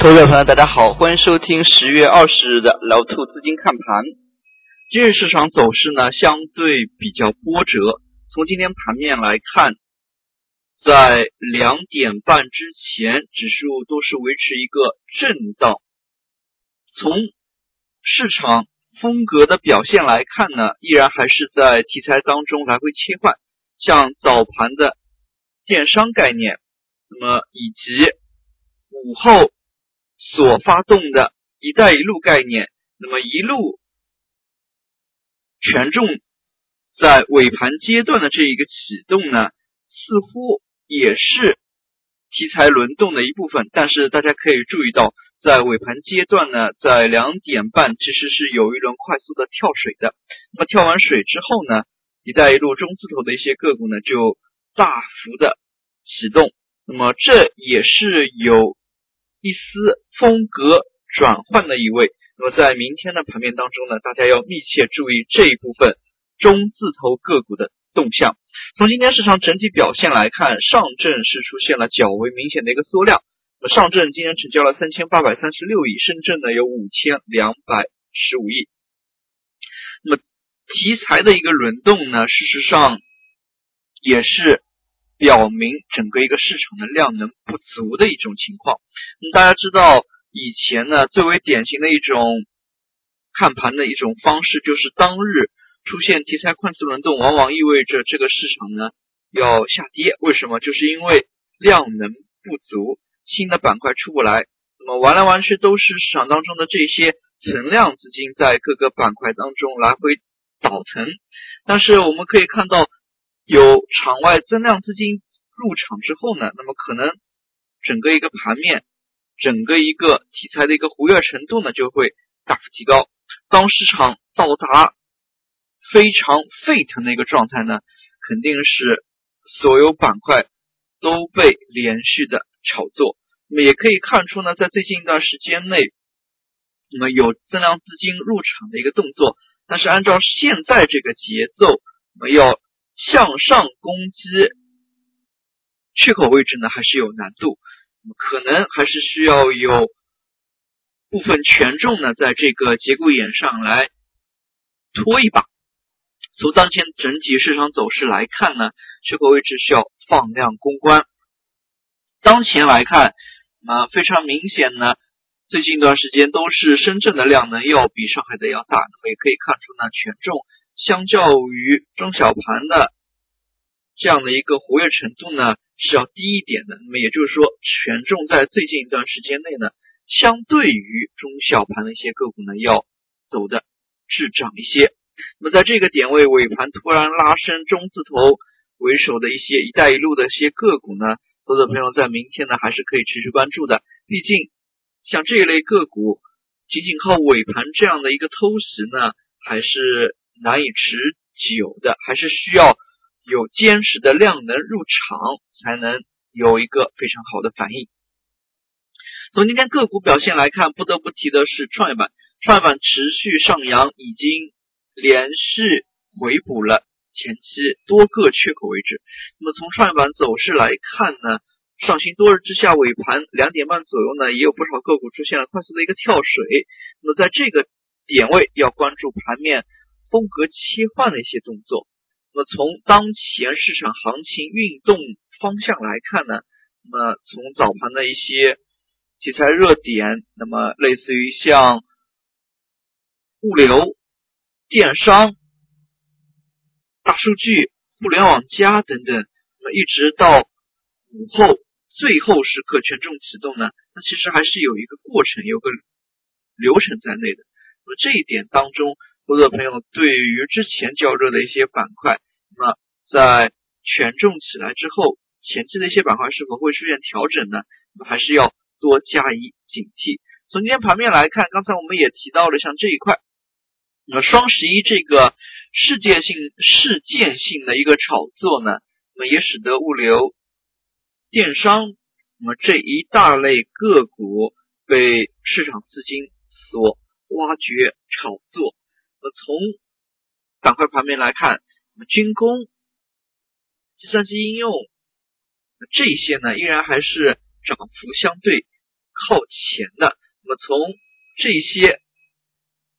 投资者朋友，大家好，欢迎收听十月二十日的老兔资金看盘。今日市场走势呢，相对比较波折。从今天盘面来看，在两点半之前，指数都是维持一个震荡。从市场风格的表现来看呢，依然还是在题材当中来回切换，像早盘的电商概念，那么以及午后。所发动的一带一路概念，那么一路权重在尾盘阶段的这一个启动呢，似乎也是题材轮动的一部分。但是大家可以注意到，在尾盘阶段呢，在两点半其实是有一轮快速的跳水的。那么跳完水之后呢，一带一路中字头的一些个股呢，就大幅的启动。那么这也是有。一丝风格转换的意味。那么在明天的盘面当中呢，大家要密切注意这一部分中字头个股的动向。从今天市场整体表现来看，上证是出现了较为明显的一个缩量。那么上证今天成交了三千八百三十六亿，深圳呢有五千两百十五亿。那么题材的一个轮动呢，事实上也是。表明整个一个市场的量能不足的一种情况。那大家知道，以前呢最为典型的一种看盘的一种方式，就是当日出现题材快速轮动，往往意味着这个市场呢要下跌。为什么？就是因为量能不足，新的板块出不来，那么玩来玩去都是市场当中的这些存量资金在各个板块当中来回倒腾。但是我们可以看到。有场外增量资金入场之后呢，那么可能整个一个盘面，整个一个题材的一个活跃程度呢就会大幅提高。当市场到达非常沸腾的一个状态呢，肯定是所有板块都被连续的炒作。那么也可以看出呢，在最近一段时间内，那么有增量资金入场的一个动作，但是按照现在这个节奏，我们要。向上攻击缺口位置呢，还是有难度，可能还是需要有部分权重呢，在这个节骨眼上来拖一把。从当前整体市场走势来看呢，缺口位置需要放量攻关。当前来看，那非常明显呢，最近一段时间都是深圳的量能要比上海的要大，那么也可以看出呢，权重。相较于中小盘的这样的一个活跃程度呢是要低一点的，那么也就是说权重在最近一段时间内呢，相对于中小盘的一些个股呢要走的滞涨一些。那么在这个点位尾盘突然拉升中字头为首的一些“一带一路”的一些个股呢，投资朋友在明天呢还是可以持续关注的。毕竟像这一类个股，仅仅靠尾盘这样的一个偷袭呢，还是。难以持久的，还是需要有坚实的量能入场，才能有一个非常好的反应。从今天个股表现来看，不得不提的是创业板，创业板持续上扬，已经连续回补了前期多个缺口位置。那么从创业板走势来看呢，上行多日之下，尾盘两点半左右呢，也有不少个股出现了快速的一个跳水。那么在这个点位要关注盘面。风格切换的一些动作，那么从当前市场行情运动方向来看呢，那么从早盘的一些题材热点，那么类似于像物流、电商、大数据、互联网加等等，那么一直到午后最后时刻权重启动呢，那其实还是有一个过程，有个流程在内的。那么这一点当中。投资者朋友对于之前较热的一些板块，那么在权重起来之后，前期的一些板块是否会出现调整呢？那还是要多加以警惕。从今天盘面来看，刚才我们也提到了像这一块，那么双十一这个世界性、事件性的一个炒作呢，那么也使得物流、电商，那么这一大类个股被市场资金所挖掘炒作。那从板块盘面来看，那么军工、计算机应用这些呢，依然还是涨幅相对靠前的。那么从这些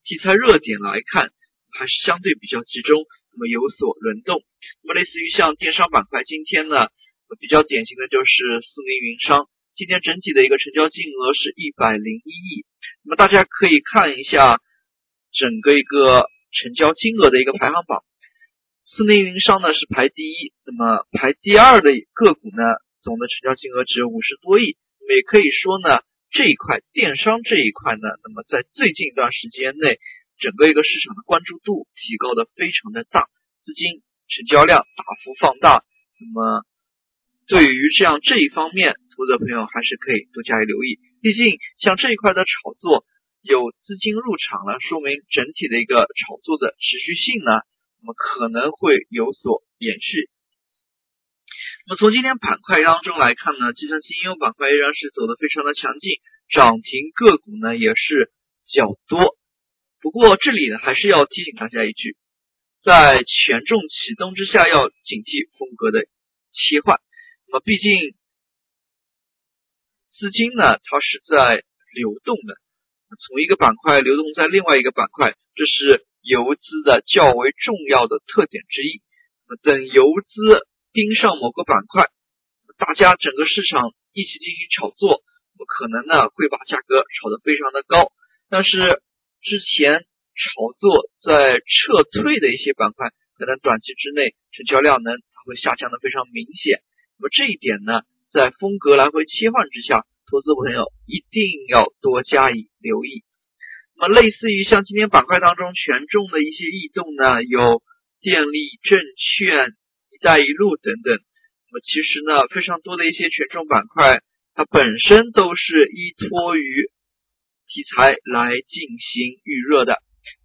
题材热点来看，还是相对比较集中，那么有所轮动。那么类似于像电商板块，今天呢比较典型的就是苏宁云商，今天整体的一个成交金额是一百零一亿。那么大家可以看一下整个一个成交金额的一个排行榜，四零云商呢是排第一，那么排第二的个股呢总的成交金额只有五十多亿。那么也可以说呢，这一块电商这一块呢，那么在最近一段时间内，整个一个市场的关注度提高的非常的大，资金成交量大幅放大。那么对于这样这一方面，投资者朋友还是可以多加以留意。毕竟像这一块的炒作有资金入场了，说明整体的一个炒作的持续性呢，那么可能会有所延续。那么从今天板块当中来看呢，计算机应用板块依然是走的非常的强劲，涨停个股呢也是较多。不过这里呢还是要提醒大家一句，在权重启动之下，要警惕风格的切换。那么毕竟。资金呢，它是在流动的，从一个板块流动在另外一个板块，这是游资的较为重要的特点之一。那么等游资盯上某个板块，大家整个市场一起进行炒作，那么可能呢会把价格炒得非常的高。但是之前炒作在撤退的一些板块，可能短期之内成交量能它会下降的非常明显。那么这一点呢？在风格来回切换之下，投资朋友一定要多加以留意。那么，类似于像今天板块当中权重的一些异动呢，有电力、证券、一带一路等等。那么，其实呢，非常多的一些权重板块，它本身都是依托于题材来进行预热的。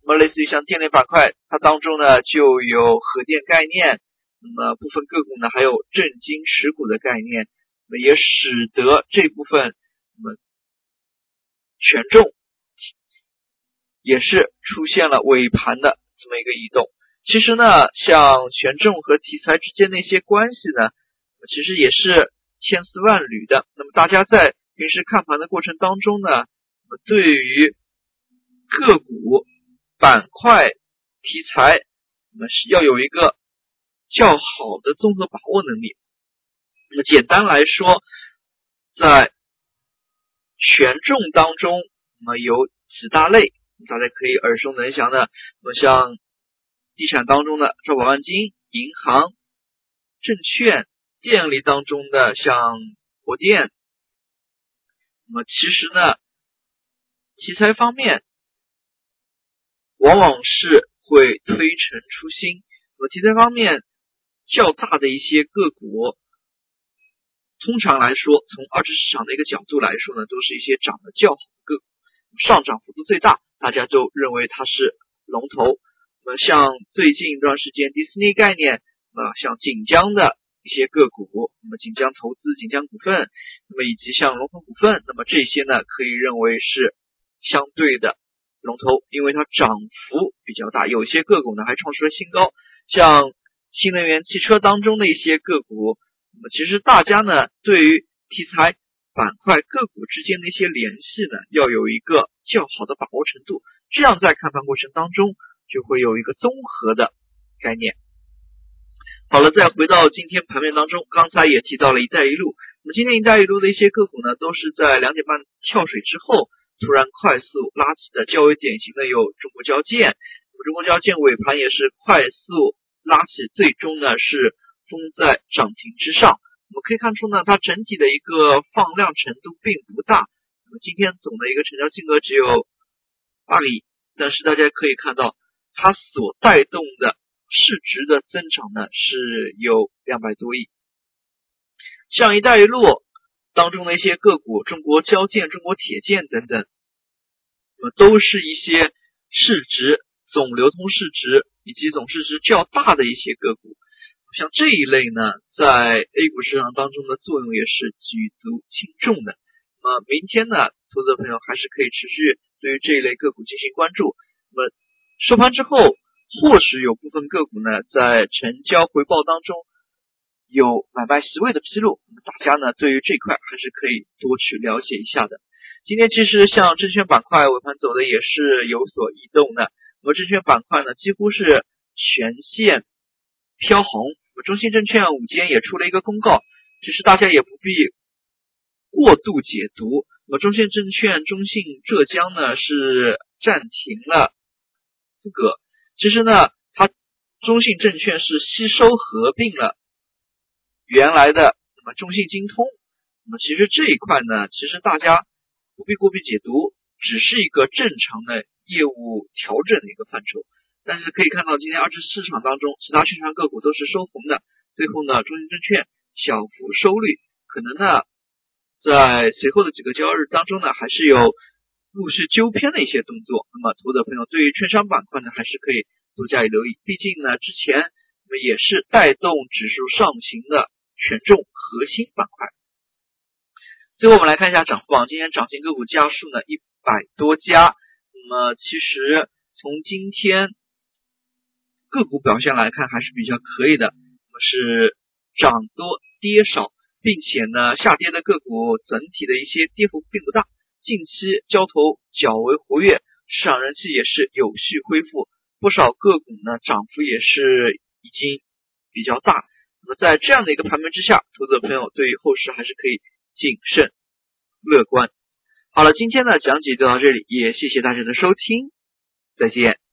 那么，类似于像电力板块，它当中呢就有核电概念，那么部分个股呢还有震惊持股的概念。那么也使得这部分那么权重也是出现了尾盘的这么一个移动。其实呢，像权重和题材之间的一些关系呢，其实也是千丝万缕的。那么大家在平时看盘的过程当中呢，对于个股板块题材，那么是要有一个较好的综合把握能力。那么简单来说，在权重当中，那么有几大类，大家可以耳熟能详的，那么像地产当中的招宝万金、银行、证券、电力当中的像火电，那么其实呢，题材方面往往是会推陈出新，那么题材方面较大的一些个股。通常来说，从二级市场的一个角度来说呢，都是一些涨得较好的个股，上涨幅度最大，大家都认为它是龙头。那么像最近一段时间迪士尼概念啊，像锦江的一些个股，那么锦江投资、锦江股份，那么以及像龙头股份，那么这些呢，可以认为是相对的龙头，因为它涨幅比较大，有些个股呢还创出了新高，像新能源汽车当中的一些个股。那么其实大家呢，对于题材板块个股之间的一些联系呢，要有一个较好的把握程度，这样在看盘过程当中就会有一个综合的概念。好了，再回到今天盘面当中，刚才也提到了一带一路，那么今天一带一路的一些个股呢，都是在两点半跳水之后突然快速拉起的，较为典型的有中国交建，那么中国交建尾盘也是快速拉起，最终呢是。封在涨停之上，我们可以看出呢，它整体的一个放量程度并不大。那么今天总的一个成交金额只有八个亿，但是大家可以看到，它所带动的市值的增长呢是有两百多亿。像“一带一路”当中的一些个股，中国交建、中国铁建等等，都是一些市值总流通市值以及总市值较大的一些个股。像这一类呢，在 A 股市场当中的作用也是举足轻重的。那么明天呢，投资者朋友还是可以持续对于这一类个股进行关注。那么收盘之后，或许有部分个股呢，在成交回报当中有买卖席位的披露，那么大家呢，对于这块还是可以多去了解一下的。今天其实像证券板块尾盘走的也是有所移动的，那么证券板块呢几乎是全线飘红。中信证券午间也出了一个公告，其实大家也不必过度解读。那么中信证券、中信浙江呢是暂停了资格，其实呢它中信证券是吸收合并了原来的那么中信金通。那么其实这一块呢，其实大家不必过度解读，只是一个正常的业务调整的一个范畴。但是可以看到，今天二级市场当中，其他券商个股都是收红的。最后呢，中信证券小幅收绿，可能呢，在随后的几个交易日当中呢，还是有陆续纠偏的一些动作。那么，投资者朋友对于券商板块呢，还是可以多加以留意。毕竟呢，之前那么也是带动指数上行的权重核心板块。最后我们来看一下涨幅榜，今天涨停个股家数呢一百多家。那么其实从今天个股表现来看还是比较可以的，是涨多跌少，并且呢下跌的个股整体的一些跌幅并不大。近期交投较为活跃，市场人气也是有序恢复，不少个股呢涨幅也是已经比较大。那么在这样的一个盘面之下，投资者朋友对于后市还是可以。谨慎乐观。好了，今天的讲解就到这里，也谢谢大家的收听，再见。